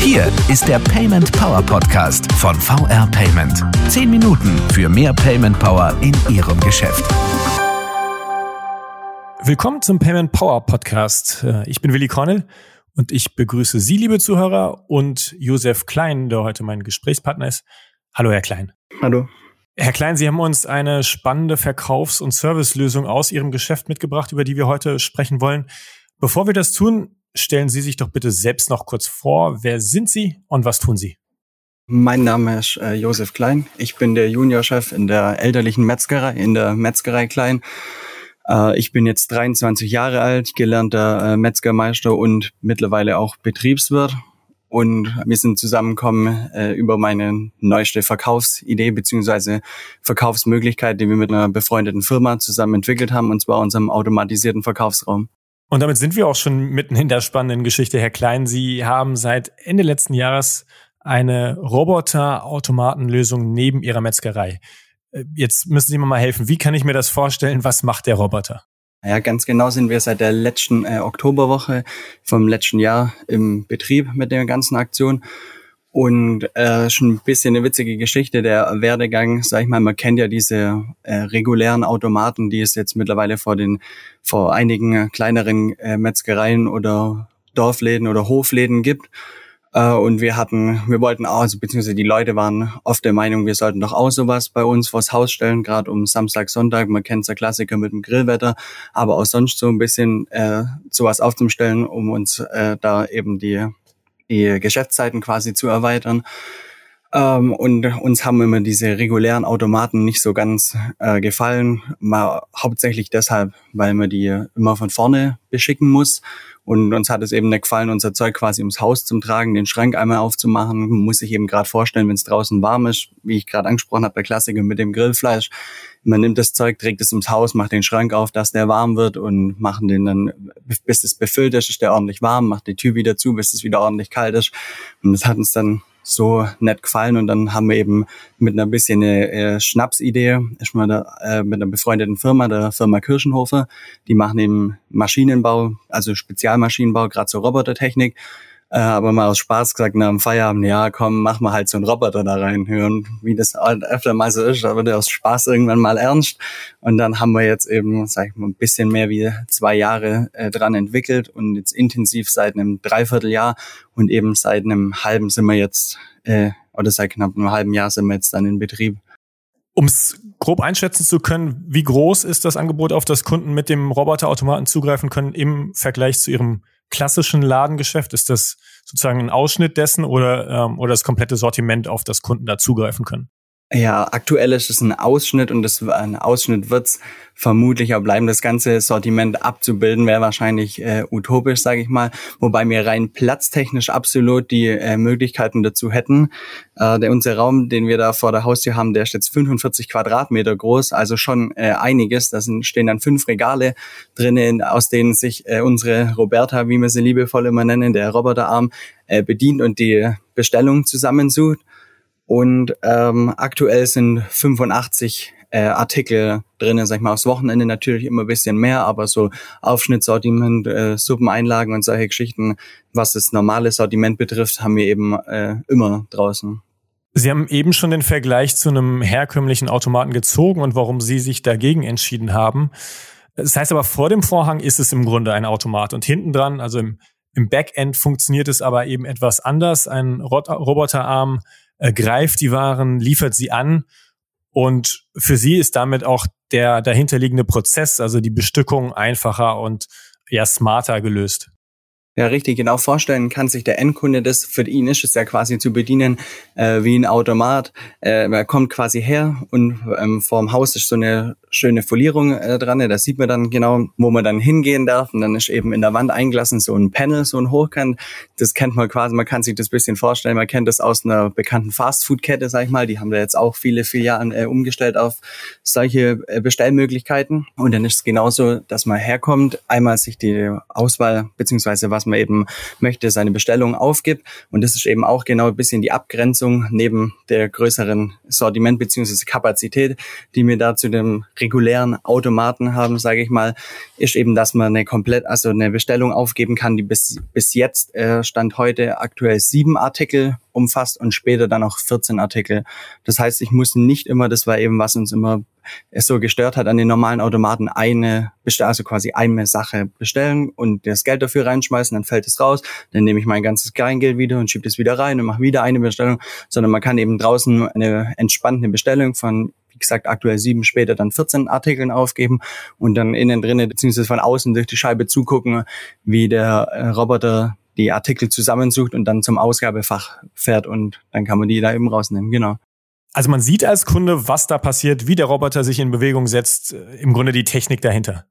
Hier ist der Payment Power Podcast von VR Payment. Zehn Minuten für mehr Payment Power in Ihrem Geschäft. Willkommen zum Payment Power Podcast. Äh, ich bin Willi Cornell und ich begrüße Sie, liebe Zuhörer, und Josef Klein, der heute mein Gesprächspartner ist. Hallo, Herr Klein. Hallo. Herr Klein, Sie haben uns eine spannende Verkaufs- und Servicelösung aus Ihrem Geschäft mitgebracht, über die wir heute sprechen wollen. Bevor wir das tun, stellen Sie sich doch bitte selbst noch kurz vor. Wer sind Sie und was tun Sie? Mein Name ist äh, Josef Klein. Ich bin der Juniorchef in der elterlichen Metzgerei, in der Metzgerei Klein. Äh, ich bin jetzt 23 Jahre alt, gelernter äh, Metzgermeister und mittlerweile auch Betriebswirt und wir sind zusammengekommen äh, über meine neueste Verkaufsidee beziehungsweise Verkaufsmöglichkeit, die wir mit einer befreundeten Firma zusammen entwickelt haben, und zwar unserem automatisierten Verkaufsraum. Und damit sind wir auch schon mitten in der spannenden Geschichte, Herr Klein. Sie haben seit Ende letzten Jahres eine Roboter-Automatenlösung neben Ihrer Metzgerei. Äh, jetzt müssen Sie mir mal helfen. Wie kann ich mir das vorstellen? Was macht der Roboter? Ja, ganz genau sind wir seit der letzten äh, Oktoberwoche vom letzten Jahr im Betrieb mit der ganzen Aktion. Und äh, schon ein bisschen eine witzige Geschichte, der Werdegang, sag ich mal, man kennt ja diese äh, regulären Automaten, die es jetzt mittlerweile vor den, vor einigen kleineren äh, Metzgereien oder Dorfläden oder Hofläden gibt. Äh, und wir hatten, wir wollten auch, also beziehungsweise die Leute waren oft der Meinung, wir sollten doch auch sowas bei uns vors Haus stellen, gerade um Samstag, Sonntag. Man kennt der Klassiker mit dem Grillwetter, aber auch sonst so ein bisschen äh, sowas aufzustellen, um uns äh, da eben die, die Geschäftszeiten quasi zu erweitern. Ähm, und uns haben immer diese regulären Automaten nicht so ganz äh, gefallen. Mal hauptsächlich deshalb, weil man die immer von vorne beschicken muss und uns hat es eben nicht gefallen, unser Zeug quasi ums Haus zum Tragen, den Schrank einmal aufzumachen. Muss sich eben gerade vorstellen, wenn es draußen warm ist, wie ich gerade angesprochen habe, der Klassiker mit dem Grillfleisch. Man nimmt das Zeug, trägt es ums Haus, macht den Schrank auf, dass der warm wird und machen den dann, bis es befüllt ist, ist der ordentlich warm, macht die Tür wieder zu, bis es wieder ordentlich kalt ist. Und das hat uns dann so nett gefallen und dann haben wir eben mit einer bisschen äh, Schnapsidee, erstmal da, äh, mit einer befreundeten Firma, der Firma Kirchenhofer, die machen eben Maschinenbau, also Spezialmaschinenbau, gerade so Robotertechnik äh, aber mal aus Spaß gesagt nach dem Feierabend, ja komm, mach mal halt so einen Roboter da rein. Und wie das halt öfter mal so ist, da wird aus Spaß irgendwann mal ernst. Und dann haben wir jetzt eben, sag ich mal, ein bisschen mehr wie zwei Jahre äh, dran entwickelt und jetzt intensiv seit einem Dreivierteljahr und eben seit einem halben sind wir jetzt, äh, oder seit knapp einem halben Jahr sind wir jetzt dann in Betrieb. Um es grob einschätzen zu können, wie groß ist das Angebot, auf das Kunden mit dem Roboterautomaten zugreifen können im Vergleich zu ihrem klassischen Ladengeschäft? Ist das sozusagen ein Ausschnitt dessen oder, ähm, oder das komplette Sortiment, auf das Kunden da zugreifen können? Ja, aktuell ist es ein Ausschnitt und das ein Ausschnitt wird's vermutlich auch bleiben. Das ganze Sortiment abzubilden wäre wahrscheinlich äh, utopisch, sage ich mal. Wobei wir rein platztechnisch absolut die äh, Möglichkeiten dazu hätten. Äh, der unser Raum, den wir da vor der Haustür haben, der ist jetzt 45 Quadratmeter groß, also schon äh, einiges. Da sind, stehen dann fünf Regale drinnen, aus denen sich äh, unsere Roberta, wie wir sie liebevoll immer nennen, der Roboterarm, äh, bedient und die Bestellung zusammensucht. Und ähm, aktuell sind 85 äh, Artikel drinnen, sag ich mal, aufs Wochenende natürlich immer ein bisschen mehr, aber so Aufschnittsortiment, äh, Suppeneinlagen und solche Geschichten, was das normale Sortiment betrifft, haben wir eben äh, immer draußen. Sie haben eben schon den Vergleich zu einem herkömmlichen Automaten gezogen und warum Sie sich dagegen entschieden haben. Das heißt aber, vor dem Vorhang ist es im Grunde ein Automat und hinten dran, also im, im Backend funktioniert es aber eben etwas anders. Ein Roboterarm äh, greift die Waren, liefert sie an und für sie ist damit auch der dahinterliegende Prozess, also die Bestückung einfacher und ja smarter gelöst. Ja, richtig, genau vorstellen kann sich der Endkunde das. Für ihn ist es ja quasi zu bedienen äh, wie ein Automat. Äh, er kommt quasi her und ähm, vorm Haus ist so eine schöne Folierung äh, dran. Da sieht man dann genau, wo man dann hingehen darf. Und dann ist eben in der Wand eingelassen so ein Panel, so ein Hochkant. Das kennt man quasi, man kann sich das bisschen vorstellen. Man kennt das aus einer bekannten Fastfood-Kette, sag ich mal. Die haben da jetzt auch viele Filialen äh, umgestellt auf solche äh, Bestellmöglichkeiten. Und dann ist es genauso, dass man herkommt, einmal sich die Auswahl beziehungsweise was man eben möchte, seine Bestellung aufgibt. Und das ist eben auch genau ein bisschen die Abgrenzung neben der größeren Sortiment beziehungsweise Kapazität, die wir da zu dem regulären Automaten haben, sage ich mal, ist eben, dass man eine komplett, also eine Bestellung aufgeben kann, die bis, bis jetzt äh, stand heute aktuell sieben Artikel umfasst und später dann auch 14 Artikel. Das heißt, ich muss nicht immer, das war eben, was uns immer es so gestört hat, an den normalen Automaten eine, also quasi eine Sache bestellen und das Geld dafür reinschmeißen, dann fällt es raus, dann nehme ich mein ganzes Kleingeld wieder und schiebe es wieder rein und mache wieder eine Bestellung, sondern man kann eben draußen eine entspannte Bestellung von wie gesagt, aktuell sieben, später dann 14 Artikeln aufgeben und dann innen drinnen beziehungsweise von außen durch die Scheibe zugucken, wie der äh, Roboter die Artikel zusammensucht und dann zum Ausgabefach fährt und dann kann man die da eben rausnehmen, genau. Also man sieht als Kunde, was da passiert, wie der Roboter sich in Bewegung setzt, äh, im Grunde die Technik dahinter.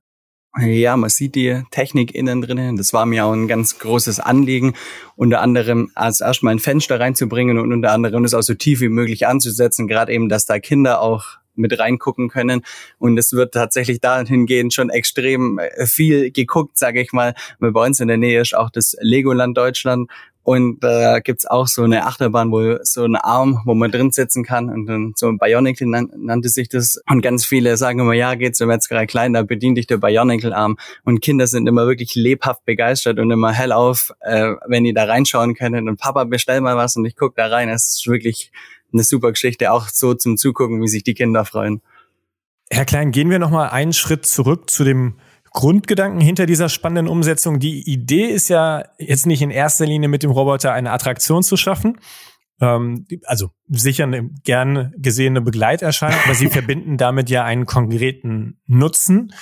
Ja, man sieht die Technik innen drinnen. Das war mir auch ein ganz großes Anliegen, unter anderem als erstmal ein Fenster reinzubringen und unter anderem das auch so tief wie möglich anzusetzen, gerade eben, dass da Kinder auch mit reingucken können. Und es wird tatsächlich dahingehend schon extrem äh, viel geguckt, sage ich mal. Bei uns in der Nähe ist auch das Legoland Deutschland. Und da äh, gibt's auch so eine Achterbahn, wo so ein Arm, wo man drin sitzen kann. Und dann so ein Bionicle nan nannte sich das. Und ganz viele sagen immer, ja, geht zum Metzgerei Klein, da bedient dich der Bionicle-Arm. Und Kinder sind immer wirklich lebhaft begeistert und immer hell auf, äh, wenn die da reinschauen können. Und Papa, bestell mal was und ich guck da rein. Es ist wirklich eine super Geschichte, auch so zum Zugucken, wie sich die Kinder freuen. Herr Klein, gehen wir noch mal einen Schritt zurück zu dem Grundgedanken hinter dieser spannenden Umsetzung. Die Idee ist ja jetzt nicht in erster Linie mit dem Roboter eine Attraktion zu schaffen, ähm, also sicher eine gern gesehene Begleiterscheinung, aber Sie verbinden damit ja einen konkreten Nutzen.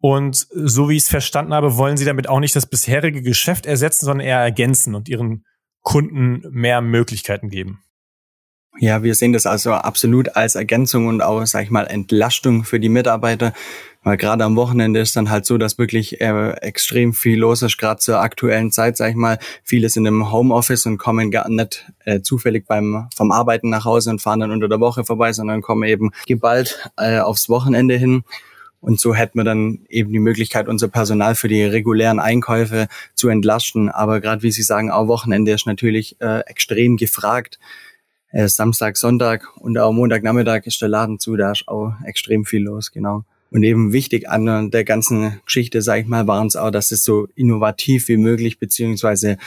Und so wie ich es verstanden habe, wollen Sie damit auch nicht das bisherige Geschäft ersetzen, sondern eher ergänzen und Ihren Kunden mehr Möglichkeiten geben. Ja, wir sehen das also absolut als Ergänzung und auch, sag ich mal, Entlastung für die Mitarbeiter. Weil gerade am Wochenende ist dann halt so, dass wirklich äh, extrem viel los ist, gerade zur aktuellen Zeit, sag ich mal. Viele sind im Homeoffice und kommen gar nicht äh, zufällig beim vom Arbeiten nach Hause und fahren dann unter der Woche vorbei, sondern kommen eben geballt äh, aufs Wochenende hin. Und so hätten wir dann eben die Möglichkeit, unser Personal für die regulären Einkäufe zu entlasten. Aber gerade wie Sie sagen, auch Wochenende ist natürlich äh, extrem gefragt äh, Samstag, Sonntag und auch Montagnachmittag ist der Laden zu, da ist auch extrem viel los, genau. Und eben wichtig an der ganzen Geschichte, sage ich mal, war uns auch, dass es so innovativ wie möglich beziehungsweise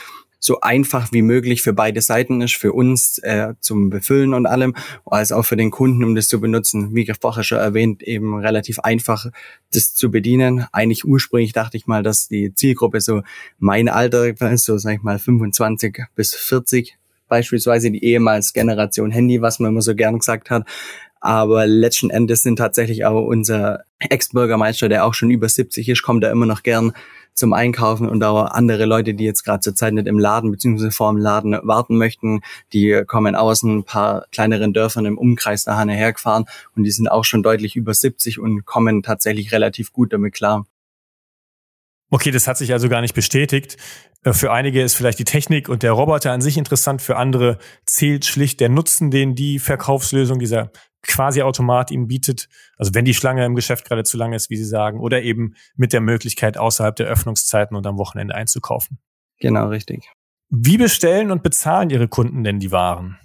so einfach wie möglich für beide Seiten ist, für uns äh, zum Befüllen und allem, als auch für den Kunden, um das zu benutzen. Wie vorher schon erwähnt, eben relativ einfach, das zu bedienen. Eigentlich ursprünglich dachte ich mal, dass die Zielgruppe so mein Alter ist, so sag ich mal 25 bis 40 beispielsweise die ehemals Generation Handy, was man immer so gern gesagt hat. Aber letzten Endes sind tatsächlich auch unser Ex-Bürgermeister, der auch schon über 70 ist, kommt da immer noch gern zum Einkaufen und auch andere Leute, die jetzt gerade zur Zeit nicht im Laden bzw. vor dem Laden warten möchten, die kommen aus ein paar kleineren Dörfern im Umkreis daher hergefahren und die sind auch schon deutlich über 70 und kommen tatsächlich relativ gut damit klar. Okay, das hat sich also gar nicht bestätigt. Äh, für einige ist vielleicht die Technik und der Roboter an sich interessant, für andere zählt schlicht der Nutzen, den die Verkaufslösung dieser quasi Automat ihm bietet. Also wenn die Schlange im Geschäft gerade zu lang ist, wie Sie sagen, oder eben mit der Möglichkeit, außerhalb der Öffnungszeiten und am Wochenende einzukaufen. Genau, richtig. Wie bestellen und bezahlen Ihre Kunden denn die Waren?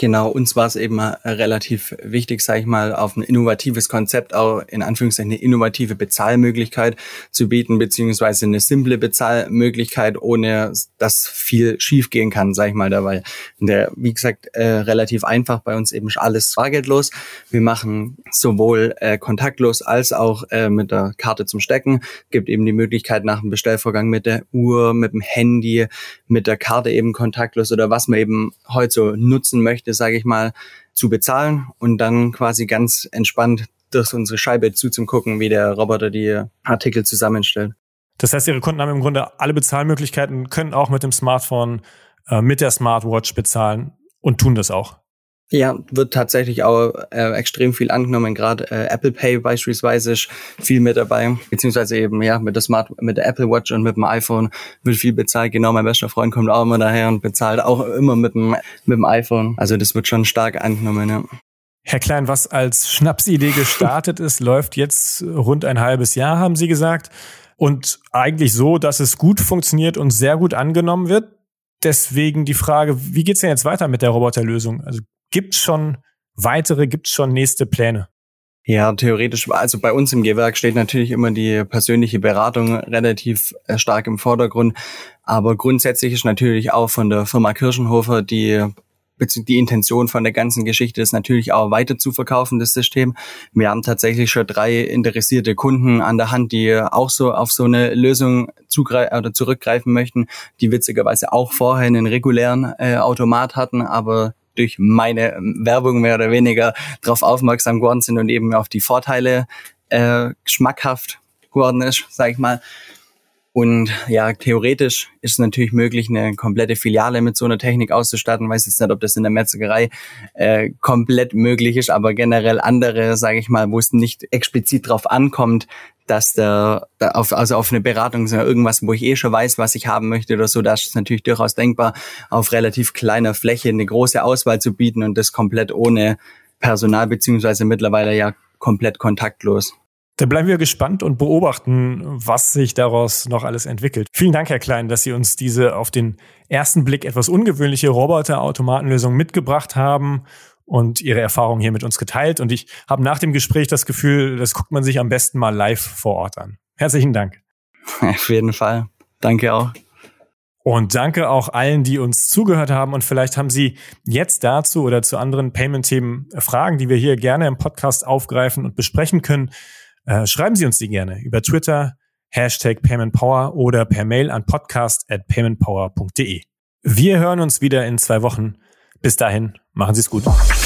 Genau, uns war es eben relativ wichtig, sage ich mal, auf ein innovatives Konzept, auch in Anführungszeichen eine innovative Bezahlmöglichkeit zu bieten, beziehungsweise eine simple Bezahlmöglichkeit, ohne dass viel schiefgehen kann, sage ich mal dabei. Der, wie gesagt, äh, relativ einfach bei uns eben alles bargeldlos. Wir machen sowohl äh, kontaktlos als auch äh, mit der Karte zum Stecken. Gibt eben die Möglichkeit nach dem Bestellvorgang mit der Uhr, mit dem Handy, mit der Karte eben kontaktlos oder was man eben heute so nutzen möchte Projekte, sage ich mal, zu bezahlen und dann quasi ganz entspannt durch unsere Scheibe zuzugucken, wie der Roboter die Artikel zusammenstellt. Das heißt, Ihre Kunden haben im Grunde alle Bezahlmöglichkeiten, können auch mit dem Smartphone, äh, mit der Smartwatch bezahlen und tun das auch. Ja, wird tatsächlich auch äh, extrem viel angenommen. Gerade äh, Apple Pay beispielsweise ist viel mit dabei, beziehungsweise eben ja mit der Smart, mit der Apple Watch und mit dem iPhone wird viel bezahlt. Genau, mein bester Freund kommt auch immer daher und bezahlt auch immer mit dem mit dem iPhone. Also das wird schon stark angenommen. Ja. Herr Klein, was als Schnapsidee gestartet ist, läuft jetzt rund ein halbes Jahr, haben Sie gesagt. und eigentlich so, dass es gut funktioniert und sehr gut angenommen wird. Deswegen die Frage, wie geht's denn jetzt weiter mit der Roboterlösung? Also gibt's schon weitere, gibt's schon nächste Pläne? Ja, theoretisch, also bei uns im Gewerk steht natürlich immer die persönliche Beratung relativ äh, stark im Vordergrund. Aber grundsätzlich ist natürlich auch von der Firma Kirchenhofer die die Intention von der ganzen Geschichte ist natürlich auch weiter zu verkaufen, das System. Wir haben tatsächlich schon drei interessierte Kunden an der Hand, die auch so auf so eine Lösung zugreifen oder zurückgreifen möchten, die witzigerweise auch vorher einen regulären äh, Automat hatten, aber durch meine Werbung mehr oder weniger darauf aufmerksam geworden sind und eben auf die Vorteile äh, schmackhaft geworden ist, sag ich mal. Und ja, theoretisch ist es natürlich möglich, eine komplette Filiale mit so einer Technik auszustatten. Weiß jetzt nicht, ob das in der Metzgerei äh, komplett möglich ist, aber generell andere, sage ich mal, wo es nicht explizit drauf ankommt, dass der, auf, also auf eine Beratung irgendwas, wo ich eh schon weiß, was ich haben möchte oder so, da ist natürlich durchaus denkbar, auf relativ kleiner Fläche eine große Auswahl zu bieten und das komplett ohne Personal beziehungsweise mittlerweile ja komplett kontaktlos. Da bleiben wir gespannt und beobachten, was sich daraus noch alles entwickelt. Vielen Dank, Herr Klein, dass Sie uns diese auf den ersten Blick etwas ungewöhnliche Roboter-Automatenlösung mitgebracht haben und Ihre Erfahrungen hier mit uns geteilt. Und ich habe nach dem Gespräch das Gefühl, das guckt man sich am besten mal live vor Ort an. Herzlichen Dank. Auf jeden Fall. Danke auch. Und danke auch allen, die uns zugehört haben. Und vielleicht haben Sie jetzt dazu oder zu anderen Payment-Themen Fragen, die wir hier gerne im Podcast aufgreifen und besprechen können. Äh, schreiben Sie uns die gerne über Twitter, Hashtag PaymentPower oder per Mail an podcast at paymentpower.de. Wir hören uns wieder in zwei Wochen. Bis dahin, machen Sie es gut.